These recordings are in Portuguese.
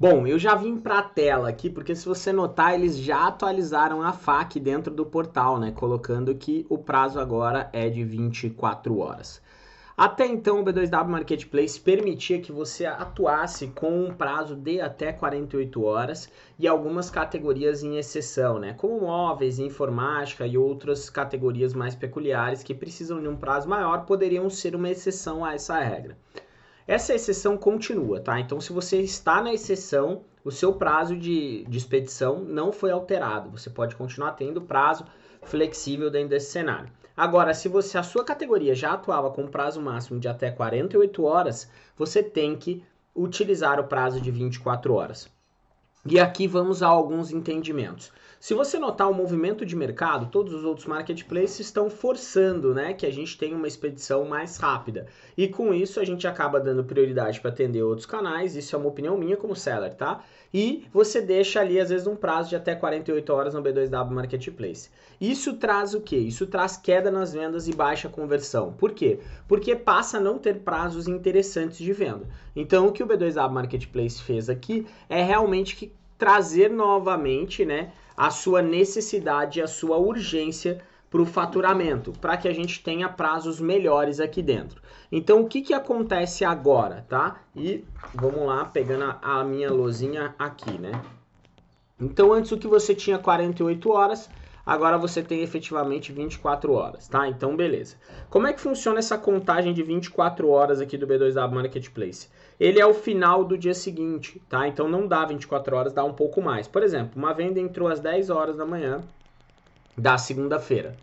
Bom, eu já vim para a tela aqui, porque se você notar, eles já atualizaram a FAQ dentro do portal, né? Colocando que o prazo agora é de 24 horas. Até então, o B2W Marketplace permitia que você atuasse com um prazo de até 48 horas e algumas categorias em exceção, né? Como móveis, informática e outras categorias mais peculiares que precisam de um prazo maior poderiam ser uma exceção a essa regra. Essa exceção continua, tá? Então, se você está na exceção, o seu prazo de, de expedição não foi alterado. Você pode continuar tendo prazo flexível dentro desse cenário. Agora, se você a sua categoria já atuava com prazo máximo de até 48 horas, você tem que utilizar o prazo de 24 horas. E aqui vamos a alguns entendimentos. Se você notar o movimento de mercado, todos os outros marketplaces estão forçando né, que a gente tenha uma expedição mais rápida. E com isso a gente acaba dando prioridade para atender outros canais, isso é uma opinião minha como seller, tá? E você deixa ali, às vezes, um prazo de até 48 horas no B2W Marketplace. Isso traz o quê? Isso traz queda nas vendas e baixa conversão. Por quê? Porque passa a não ter prazos interessantes de venda. Então, o que o B2W Marketplace fez aqui é realmente que trazer novamente, né, a sua necessidade, a sua urgência para o faturamento, para que a gente tenha prazos melhores aqui dentro. Então, o que, que acontece agora, tá? E vamos lá, pegando a, a minha lozinha aqui, né? Então, antes o que você tinha 48 horas, agora você tem efetivamente 24 horas, tá? Então, beleza. Como é que funciona essa contagem de 24 horas aqui do B2W Marketplace? Ele é o final do dia seguinte, tá? Então, não dá 24 horas, dá um pouco mais. Por exemplo, uma venda entrou às 10 horas da manhã da segunda-feira.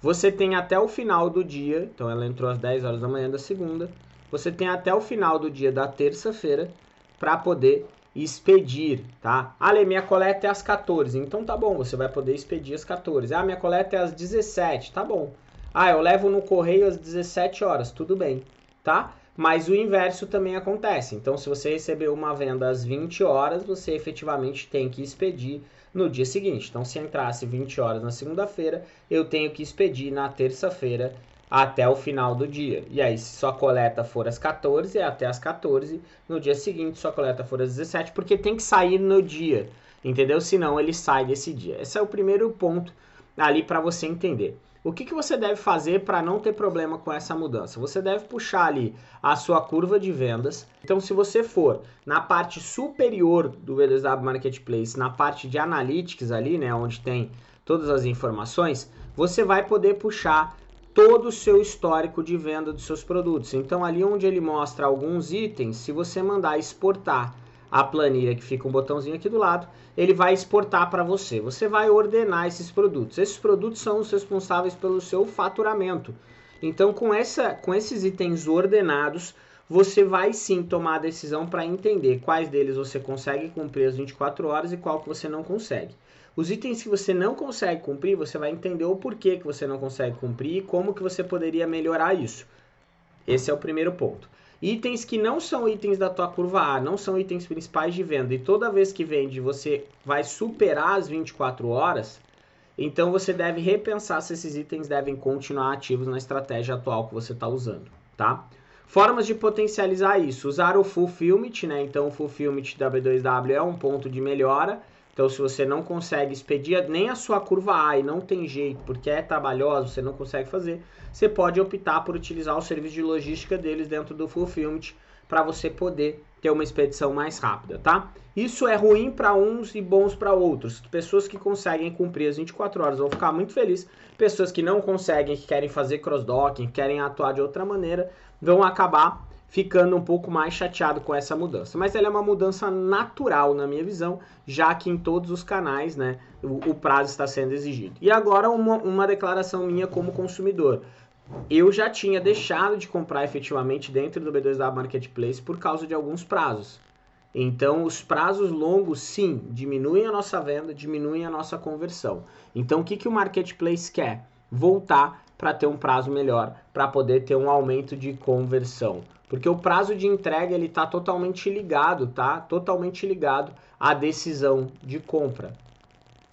Você tem até o final do dia, então ela entrou às 10 horas da manhã da segunda, você tem até o final do dia da terça-feira para poder expedir, tá? Ah, minha coleta é às 14, então tá bom, você vai poder expedir às 14. Ah, minha coleta é às 17, tá bom. Ah, eu levo no correio às 17 horas, tudo bem, tá? Mas o inverso também acontece. Então, se você recebeu uma venda às 20 horas, você efetivamente tem que expedir no dia seguinte. Então, se entrasse 20 horas na segunda-feira, eu tenho que expedir na terça-feira até o final do dia. E aí, se sua coleta for às 14, é até às 14. No dia seguinte, sua coleta for às 17, porque tem que sair no dia, entendeu? Senão ele sai desse dia. Esse é o primeiro ponto ali para você entender. O que, que você deve fazer para não ter problema com essa mudança? Você deve puxar ali a sua curva de vendas. Então, se você for na parte superior do VDW Marketplace, na parte de Analytics ali, né, onde tem todas as informações, você vai poder puxar todo o seu histórico de venda dos seus produtos. Então, ali onde ele mostra alguns itens, se você mandar exportar a planilha, que fica um botãozinho aqui do lado, ele vai exportar para você. Você vai ordenar esses produtos. Esses produtos são os responsáveis pelo seu faturamento. Então, com, essa, com esses itens ordenados, você vai sim tomar a decisão para entender quais deles você consegue cumprir as 24 horas e qual que você não consegue. Os itens que você não consegue cumprir, você vai entender o porquê que você não consegue cumprir e como que você poderia melhorar isso. Esse é o primeiro ponto. Itens que não são itens da tua curva A, não são itens principais de venda, e toda vez que vende você vai superar as 24 horas, então você deve repensar se esses itens devem continuar ativos na estratégia atual que você está usando, tá? Formas de potencializar isso. Usar o Fulfillment, né? Então o Fulfillment da B2W é um ponto de melhora. Então, se você não consegue expedir nem a sua curva A e não tem jeito, porque é trabalhoso, você não consegue fazer, você pode optar por utilizar o serviço de logística deles dentro do Fulfillment para você poder ter uma expedição mais rápida, tá? Isso é ruim para uns e bons para outros. Pessoas que conseguem cumprir as 24 horas vão ficar muito felizes. Pessoas que não conseguem, que querem fazer cross-docking, querem atuar de outra maneira, vão acabar ficando um pouco mais chateado com essa mudança. Mas ela é uma mudança natural, na minha visão, já que em todos os canais né, o, o prazo está sendo exigido. E agora uma, uma declaração minha como consumidor. Eu já tinha deixado de comprar efetivamente dentro do B2W Marketplace por causa de alguns prazos. Então, os prazos longos, sim, diminuem a nossa venda, diminuem a nossa conversão. Então, o que, que o Marketplace quer? Voltar para ter um prazo melhor, para poder ter um aumento de conversão. Porque o prazo de entrega ele está totalmente ligado, tá? Totalmente ligado à decisão de compra.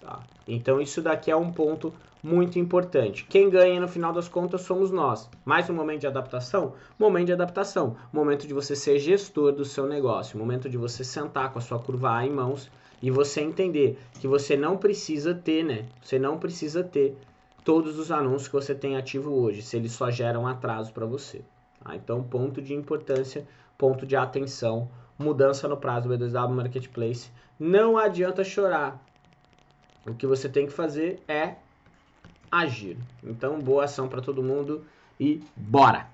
Tá? Então isso daqui é um ponto muito importante. Quem ganha no final das contas somos nós. Mais um momento de adaptação? Momento de adaptação. Momento de você ser gestor do seu negócio. Momento de você sentar com a sua curva A em mãos e você entender que você não precisa ter, né? Você não precisa ter todos os anúncios que você tem ativo hoje, se eles só geram atraso para você. Tá? Então, ponto de importância, ponto de atenção, mudança no prazo do B2W Marketplace. Não adianta chorar. O que você tem que fazer é agir. Então, boa ação para todo mundo e bora!